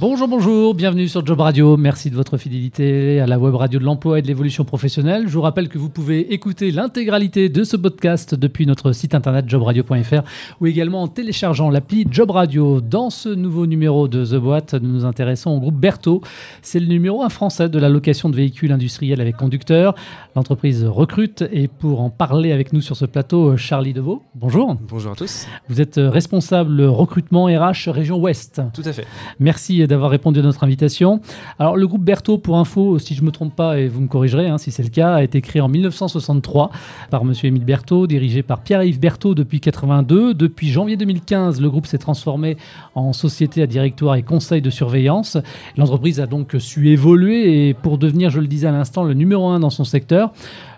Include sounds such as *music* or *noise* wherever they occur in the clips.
Bonjour, bonjour, bienvenue sur Job Radio. Merci de votre fidélité à la web radio de l'emploi et de l'évolution professionnelle. Je vous rappelle que vous pouvez écouter l'intégralité de ce podcast depuis notre site internet jobradio.fr ou également en téléchargeant l'appli Job Radio. Dans ce nouveau numéro de The Boîte, nous nous intéressons au groupe Berthaud. C'est le numéro 1 français de la location de véhicules industriels avec conducteur. L'entreprise recrute et pour en parler avec nous sur ce plateau, Charlie Deveau. Bonjour. Bonjour à tous. Vous êtes responsable recrutement RH région Ouest. Tout à fait. Merci d'avoir répondu à notre invitation. Alors, le groupe Berthaud, pour info, si je ne me trompe pas, et vous me corrigerez hein, si c'est le cas, a été créé en 1963 par M. Émile Berthaud, dirigé par Pierre-Yves Berthaud depuis 82. Depuis janvier 2015, le groupe s'est transformé en société à directoire et conseil de surveillance. L'entreprise a donc su évoluer et pour devenir, je le disais à l'instant, le numéro un dans son secteur.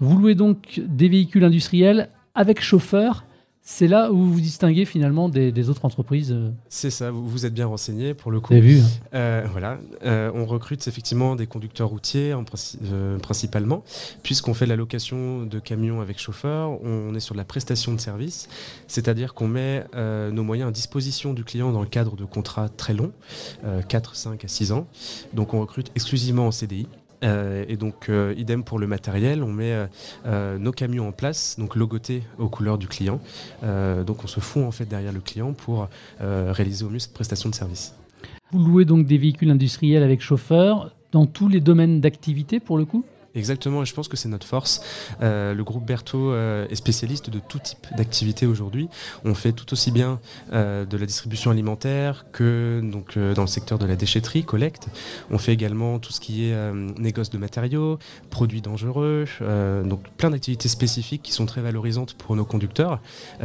Vous louez donc des véhicules industriels avec chauffeur c'est là où vous vous distinguez finalement des, autres entreprises. Euh. C'est ça, vous, vous êtes bien renseigné pour le coup. Vu. Hein. Euh, voilà, euh, on recrute effectivement des conducteurs routiers en principalement, puisqu'on fait la location de camions avec chauffeur, on est sur la prestation de service, c'est-à-dire qu'on met nos moyens à disposition du client dans le cadre de contrats très longs, 4, 5 à 6 ans. Donc on recrute exclusivement en CDI. Euh, et donc, euh, idem pour le matériel, on met euh, nos camions en place, donc logotés aux couleurs du client. donc, on se fond en fait derrière le client pour réaliser au mieux cette prestation de service. Vous louez donc des véhicules industriels avec chauffeur dans tous les domaines d'activité pour le coup? Exactement, et je pense que c'est notre force. Euh, le groupe Berthaud euh, est spécialiste de tout type d'activité aujourd'hui. On fait tout aussi bien euh, de la distribution alimentaire que donc, dans le secteur de la déchetterie, collecte. On fait également tout ce qui est négoce de matériaux, produits dangereux, donc plein d'activités spécifiques qui sont très valorisantes pour nos conducteurs,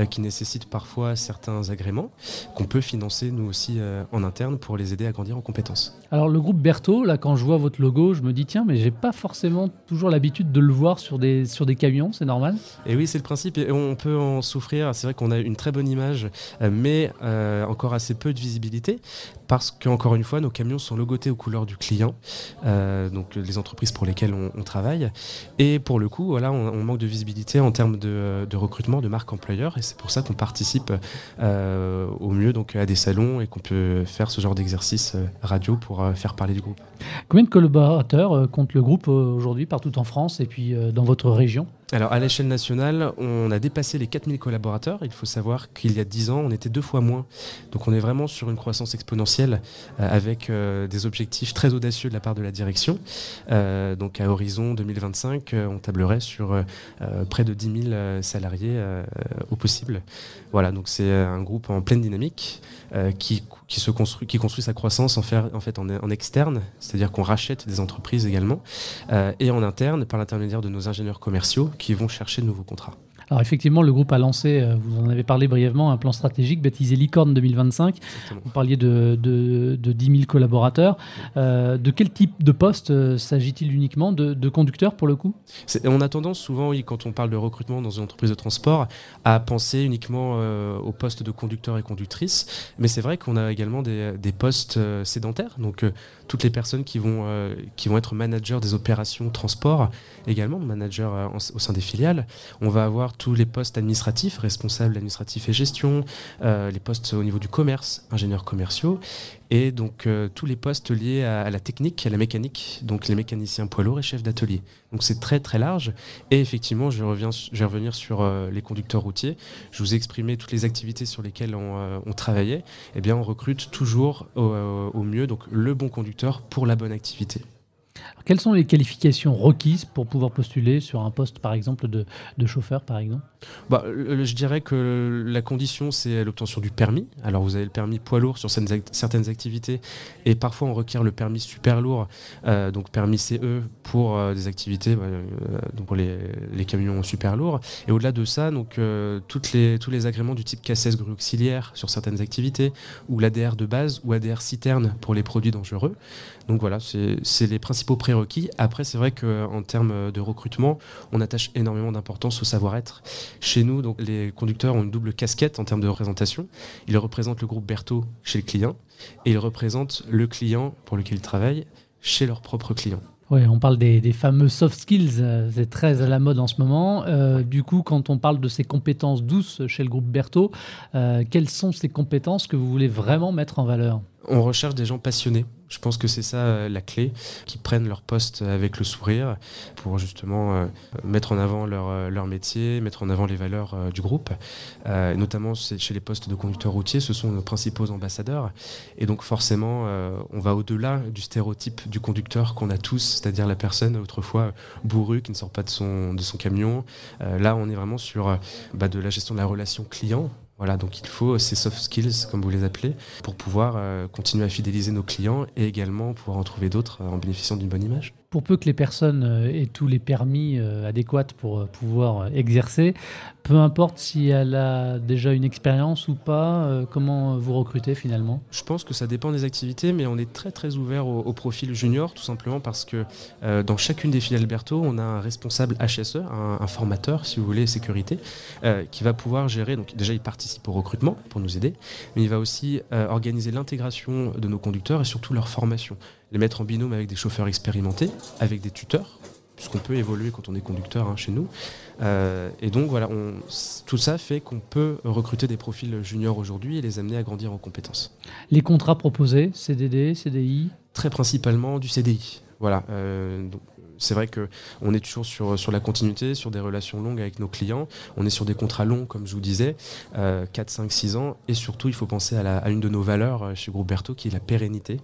qui nécessitent parfois certains agréments qu'on peut financer nous aussi en interne pour les aider à grandir en compétences. Alors le groupe Berthaud, là quand je vois votre logo, je me dis tiens mais j'ai pas forcément toujours l'habitude de le voir sur des, sur des camions, c'est normal Et oui, c'est le principe, on peut en souffrir. C'est vrai qu'on a une très bonne image, euh, mais euh, encore assez peu de visibilité, parce qu'encore une fois, nos camions sont logotés aux couleurs du client, euh, donc les entreprises pour lesquelles on, travaille. Et pour le coup, voilà, on, manque de visibilité en termes de, recrutement de marque employeur, et c'est pour ça qu'on participe au mieux donc, à des salons et qu'on peut faire ce genre d'exercice radio pour faire parler du groupe. Combien de collaborateurs compte le groupe aujourd'hui partout en France et puis euh, dans votre région? Alors à l'échelle nationale, on a dépassé les 4000 collaborateurs. Il faut savoir qu'il y a 10 ans, on était deux fois moins. Donc on est vraiment sur une croissance exponentielle euh, avec euh, des objectifs très audacieux de la part de la direction. Euh, donc à horizon 2025, on tablerait sur près de 10 000 salariés au possible. Voilà, donc c'est un groupe en pleine dynamique qui, se construit, qui construit sa croissance en, faire, en, fait, en externe, c'est-à-dire qu'on rachète des entreprises également, et en interne par l'intermédiaire de nos ingénieurs commerciaux qui vont chercher de nouveaux contrats. Alors effectivement, le groupe a lancé, euh, vous en avez parlé brièvement, un plan stratégique baptisé Licorne 2025. Vous parliez de, de, 10 000 collaborateurs. Euh, de quel type de poste euh, s'agit-il uniquement de, de, conducteurs pour le coup? On a tendance souvent, oui, quand on parle de recrutement dans une entreprise de transport, à penser uniquement au poste de conducteur et conductrice. Mais c'est vrai qu'on a également des, des postes sédentaires. Donc toutes les personnes qui vont, qui vont être managers des opérations transport, également managers au sein des filiales. On va avoir tous les postes administratifs, responsables administratifs et gestion, euh, les postes au niveau du commerce, ingénieurs commerciaux, et donc euh, tous les postes liés à, la technique, à la mécanique, donc les mécaniciens poids lourds et chefs d'atelier. Donc c'est très très large. Et effectivement, je, reviens, je vais revenir sur euh, les conducteurs routiers. Je vous ai exprimé toutes les activités sur lesquelles on, travaillait. Eh bien, on recrute toujours au mieux donc le bon conducteur pour la bonne activité quelles sont les qualifications requises pour pouvoir postuler sur un poste, par exemple, de, chauffeur, par exemple? Bah, Je dirais que la condition, c'est l'obtention du permis. Alors, vous avez le permis poids lourd sur certaines activités, et parfois, on requiert le permis super lourd, euh, donc permis CE pour euh, des activités, bah, euh, donc pour les, camions super lourds. Et au-delà de ça, donc, toutes les, tous les agréments du type KSS grue auxiliaire sur certaines activités, ou l'ADR de base, ou ADR citerne pour les produits dangereux. Donc voilà, c'est les principaux prérequis. Après, c'est vrai qu'en termes de recrutement, on attache énormément d'importance au savoir-être. Chez nous, donc, les conducteurs ont une double casquette en termes de représentation. Ils représentent le groupe Berthaud chez le client et ils représentent le client pour lequel ils travaillent chez leur propre client. Oui, on parle des, fameux soft skills, euh, c'est très à la mode en ce moment. Euh, du coup, quand on parle de ces compétences douces chez le groupe Berthaud, euh, quelles sont ces compétences que vous voulez vraiment mettre en valeur? On recherche des gens passionnés je pense que c'est ça euh, la clé, qui prennent leur poste avec le sourire pour justement euh, mettre en avant leur, euh, leur, métier, mettre en avant les valeurs du groupe. notamment chez les postes de conducteurs routiers, ce sont nos principaux ambassadeurs. Et donc forcément, on va au-delà du stéréotype du conducteur qu'on a tous, c'est-à-dire la personne autrefois bourrue qui ne sort pas de son, de son camion. là, on est vraiment sur bah, de la gestion de la relation client voilà, donc il faut ces soft skills, comme vous les appelez, pour pouvoir euh, continuer à fidéliser nos clients et également pouvoir en trouver d'autres en bénéficiant d'une bonne image pour peu que les personnes euh, aient tous les permis euh, adéquats pour euh, pouvoir exercer, peu importe si elle a déjà une expérience ou pas, comment vous recrutez finalement? Je pense que ça dépend des activités, mais on est très très ouvert au, profil junior, tout simplement parce que dans chacune des filiales Berthaud, on a un responsable HSE, un, formateur, si vous voulez, sécurité, qui va pouvoir gérer. Donc déjà, il participe au recrutement pour nous aider, mais il va aussi organiser l'intégration de nos conducteurs et surtout leur formation les mettre en binôme avec des chauffeurs expérimentés, avec des tuteurs, puisqu'on peut évoluer quand on est conducteur hein, chez nous. Euh, et donc voilà, tout ça fait qu'on peut recruter des profils juniors aujourd'hui et les amener à grandir en compétences. Les contrats proposés, CDD, CDI Très principalement du CDI. Voilà, euh, c'est vrai qu'on est toujours sur, sur la continuité, sur des relations longues avec nos clients. On est sur des contrats longs, comme je vous disais, 4, 5, 6 ans. Et surtout, il faut penser à, une de nos valeurs euh, chez Groupe Berthaud, qui est la pérennité.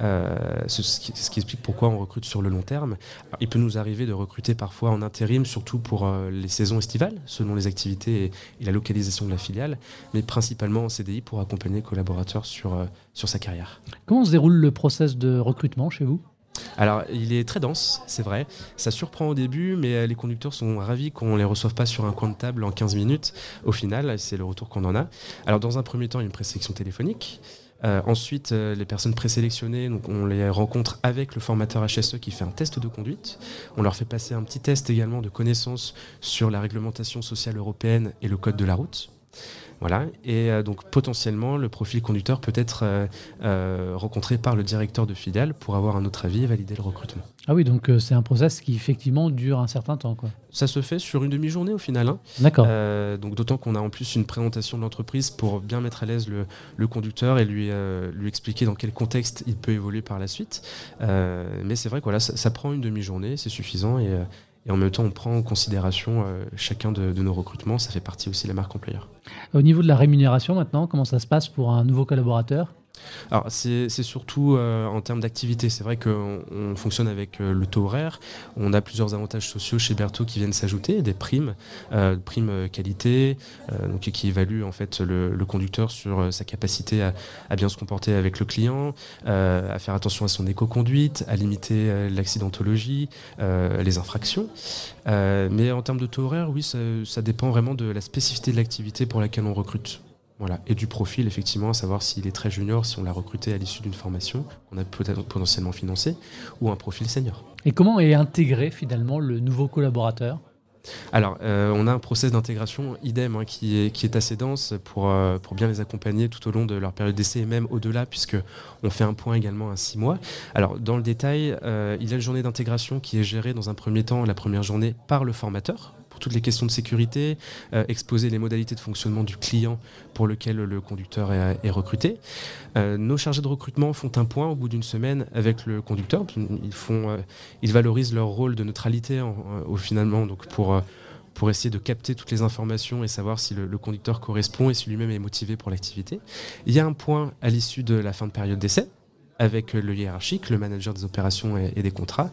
Euh, ce, qui, explique pourquoi on recrute sur le long terme. Il peut nous arriver de recruter parfois en intérim, surtout pour euh, les saisons estivales, selon les activités et, la localisation de la filiale, mais principalement en CDI pour accompagner le collaborateur sur, sur sa carrière. Comment se déroule le process de recrutement chez vous? Alors, il est très dense, c'est vrai. Ça surprend au début, mais euh, les conducteurs sont ravis qu'on ne les reçoive pas sur un coin de table en 15 minutes. Au final, c'est le retour qu'on en a. Alors, dans un premier temps, il y a une présélection téléphonique. Euh, ensuite, euh, les personnes présélectionnées, donc on les rencontre avec le formateur HSE qui fait un test de conduite. On leur fait passer un petit test également de connaissances sur la réglementation sociale européenne et le code de la route. Voilà. Et euh, donc potentiellement, le profil conducteur peut être euh, euh, rencontré par le directeur de filiale pour avoir un autre avis et valider le recrutement. Ah oui, donc c'est un process qui effectivement dure un certain temps. Quoi. Ça se fait sur une demi-journée au final. Hein. D'accord. donc d'autant qu'on a en plus une présentation de l'entreprise pour bien mettre à l'aise le, conducteur et lui, lui expliquer dans quel contexte il peut évoluer par la suite. mais c'est vrai que voilà, ça, ça prend une demi-journée, c'est suffisant et et en même temps, on prend en considération euh, chacun de, nos recrutements. Ça fait partie aussi de la marque employeur. Au niveau de la rémunération maintenant, comment ça se passe pour un nouveau collaborateur? C'est surtout euh, en termes d'activité. C'est vrai qu'on fonctionne avec euh, le taux horaire. On a plusieurs avantages sociaux chez Berthaud qui viennent s'ajouter, des primes, euh, primes qualité, donc qui évaluent en fait le, conducteur sur sa capacité à, bien se comporter avec le client, à faire attention à son éco-conduite, à limiter l'accidentologie, les infractions. mais en termes de taux horaire, oui, ça dépend vraiment de la spécificité de l'activité pour laquelle on recrute. Voilà. Et du profil, effectivement, à savoir s'il est très junior, si on l'a recruté à l'issue d'une formation, on a peut-être potentiellement financé, ou un profil senior. Et comment est intégré finalement le nouveau collaborateur? Alors, euh, on a un process d'intégration idem hein, qui, est, qui est assez dense pour, euh, pour bien les accompagner tout au long de leur période d'essai et même au-delà, puisque on fait un point également à six mois. Alors, dans le détail, euh, il y a une journée d'intégration qui est gérée dans un premier temps, la première journée, par le formateur, toutes les questions de sécurité, euh, exposer les modalités de fonctionnement du client pour lequel le conducteur est, recruté. Euh, nos chargés de recrutement font un point au bout d'une semaine avec le conducteur. Ils, font, euh, ils valorisent leur rôle de neutralité au finalement donc pour pour essayer de capter toutes les informations et savoir si le, conducteur correspond et si lui-même est motivé pour l'activité. Il y a un point à l'issue de la fin de période d'essai avec le hiérarchique, le manager des opérations et, et des contrats.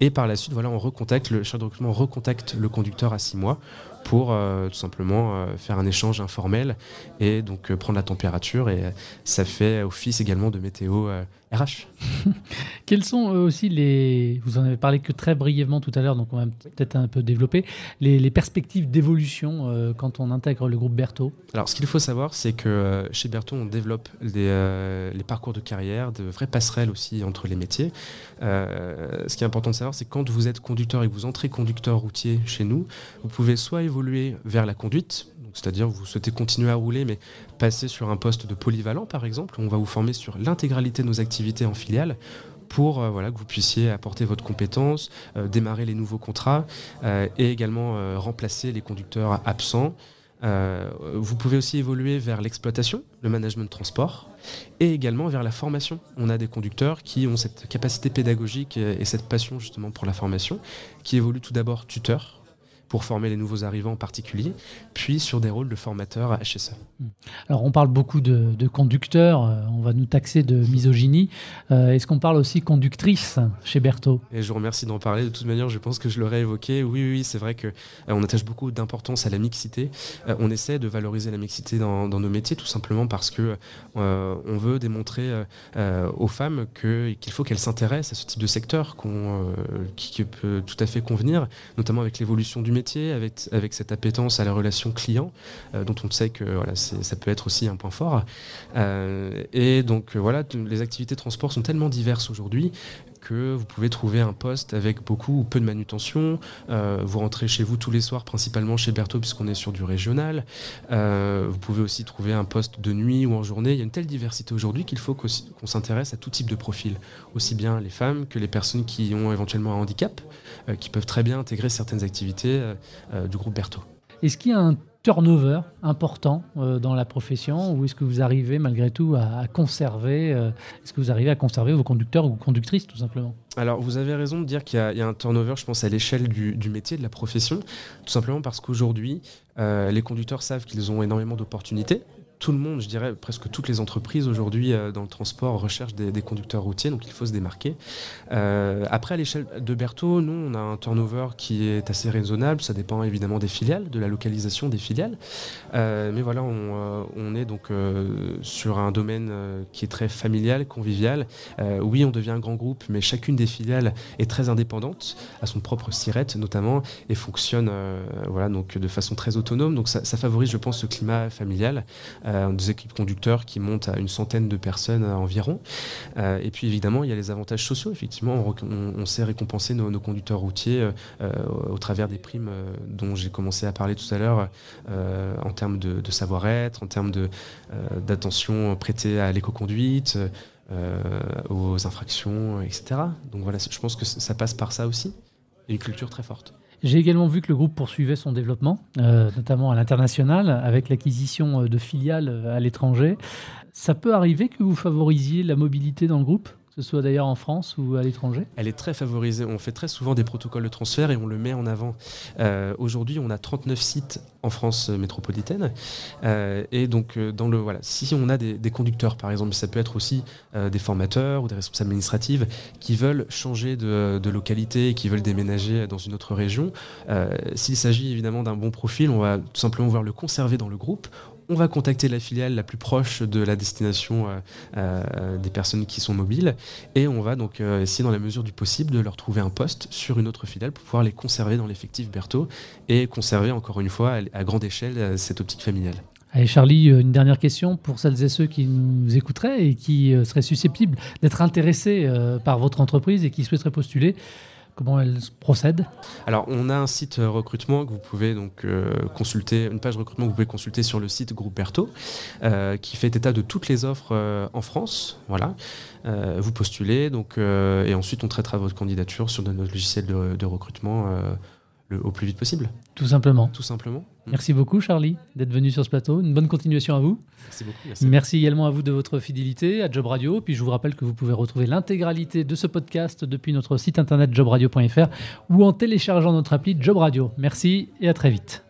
Et par la suite, voilà, on recontacte, le chargé de recrutement recontacte le conducteur à six mois pour euh, tout simplement euh, faire un échange informel et donc euh, prendre la température. Et ça fait office également de météo RH. *laughs* Quels sont aussi les. Vous en avez parlé que très brièvement tout à l'heure, donc on va peut-être un peu développer. Les, perspectives d'évolution quand on intègre le groupe Berthaud? Alors, ce qu'il faut savoir, c'est que chez Berthaud, on développe les, les, parcours de carrière, de vraies passerelles aussi entre les métiers. ce qui est important de savoir, c'est quand vous êtes conducteur et que vous entrez conducteur routier chez nous, vous pouvez soit évoluer vers la conduite, c'est-à-dire vous souhaitez continuer à rouler, mais passer sur un poste de polyvalent, par exemple. On va vous former sur l'intégralité de nos activités en filiale pour euh, voilà, que vous puissiez apporter votre compétence, euh, démarrer les nouveaux contrats euh, et également remplacer les conducteurs absents. Vous pouvez aussi évoluer vers l'exploitation, le management de transport, et également vers la formation. On a des conducteurs qui ont cette capacité pédagogique et cette passion justement pour la formation, qui évoluent tout d'abord tuteurs pour former les nouveaux arrivants en particulier, puis sur des rôles de formateurs à HSE. Alors on parle beaucoup de, conducteurs, euh, on va nous taxer de misogynie. Euh, est-ce qu'on parle aussi conductrice chez Berthaud? Et je vous remercie d'en parler. De toute manière, je pense que je l'aurais évoqué. Oui, oui, c'est vrai qu'on euh, on attache beaucoup d'importance à la mixité. on essaie de valoriser la mixité dans, nos métiers tout simplement parce que on veut démontrer aux femmes qu'il faut qu'elles s'intéressent à ce type de secteur qui, qui, peut tout à fait convenir, notamment avec l'évolution du métier avec, avec cette appétence à la relation client, euh, dont on sait que voilà, ça peut être aussi un point fort. Euh, et donc euh, voilà, les activités de transport sont tellement diverses aujourd'hui que vous pouvez trouver un poste avec beaucoup ou peu de manutention. vous rentrez chez vous tous les soirs, principalement chez Berthaud, puisqu'on est sur du régional. vous pouvez aussi trouver un poste de nuit ou en journée. Il y a une telle diversité aujourd'hui qu'il faut qu'on s'intéresse à tout type de profil, aussi bien les femmes que les personnes qui ont éventuellement un handicap, qui peuvent très bien intégrer certaines activités euh, du groupe Berthaud. Est-ce qu'il y a un turnover important euh, dans la profession? Ou est-ce que vous arrivez malgré tout à, conserver euh, est-ce que vous arrivez à conserver vos conducteurs ou conductrices tout simplement? Alors vous avez raison de dire qu'il y, a un turnover je pense à l'échelle du, métier de la profession. Tout simplement parce qu'aujourd'hui les conducteurs savent qu'ils ont énormément d'opportunités tout le monde, je dirais presque toutes les entreprises aujourd'hui euh, dans le transport recherchent des, conducteurs routiers, donc il faut se démarquer. Euh, après, à l'échelle de Berthaud, nous, on a un turnover qui est assez raisonnable. Ça dépend évidemment des filiales, de la localisation des filiales. Euh, mais voilà, on, est donc sur un domaine qui est très familial, convivial. oui, on devient un grand groupe, mais chacune des filiales est très indépendante, à son propre sirette notamment, et fonctionne voilà, donc de façon très autonome. Donc ça, ça favorise, je pense, ce climat familial. Euh, des équipes conducteurs qui montent à une centaine de personnes environ. Euh, et puis évidemment, il y a les avantages sociaux. Effectivement, on, sait récompenser nos, conducteurs routiers euh, au travers des primes dont j'ai commencé à parler tout à l'heure en termes de, savoir-être, en termes d'attention prêtée à l'éco-conduite. aux infractions, etc. Donc voilà, je pense que ça passe par ça aussi. Une culture très forte. J'ai également vu que le groupe poursuivait son développement, euh, notamment à l'international, avec l'acquisition euh, de filiales euh, à l'étranger. Ça peut arriver que vous favorisiez la mobilité dans le groupe? Que ce soit d'ailleurs en France ou à l'étranger Elle est très favorisée. On fait très souvent des protocoles de transfert et on le met en avant. Euh, aujourd'hui, on a 39 sites en France métropolitaine. Euh, et donc, euh, dans le, voilà, si on a des, conducteurs, par exemple, ça peut être aussi des formateurs ou des responsables administratifs qui veulent changer de, de localité, qui veulent déménager dans une autre région, s'il s'agit évidemment d'un bon profil, on va tout simplement vouloir le conserver dans le groupe on va contacter la filiale la plus proche de la destination euh, euh, des personnes qui sont mobiles et on va donc euh, essayer dans la mesure du possible de leur trouver un poste sur une autre filiale pour pouvoir les conserver dans l'effectif Berthaud et conserver encore une fois à, grande échelle cette optique familiale. Allez Charlie, une dernière question pour celles et ceux qui nous écouteraient et qui seraient susceptibles d'être intéressés par votre entreprise et qui souhaiteraient postuler. Comment elle procède Alors, on a un site euh, recrutement que vous pouvez donc euh, consulter, une page recrutement que vous pouvez consulter sur le site Groupe euh, qui fait état de toutes les offres en France. Voilà. vous postulez, donc, et ensuite on traitera votre candidature sur notre logiciel de recrutement au plus vite possible. Tout simplement. Tout simplement. Merci beaucoup, Charlie, d'être venu sur ce plateau. Une bonne continuation à vous. Merci beaucoup. Merci. également à vous de votre fidélité à Job Radio. Puis je vous rappelle que vous pouvez retrouver l'intégralité de ce podcast depuis notre site internet jobradio.fr ou en téléchargeant notre appli Job Radio. Merci et à très vite.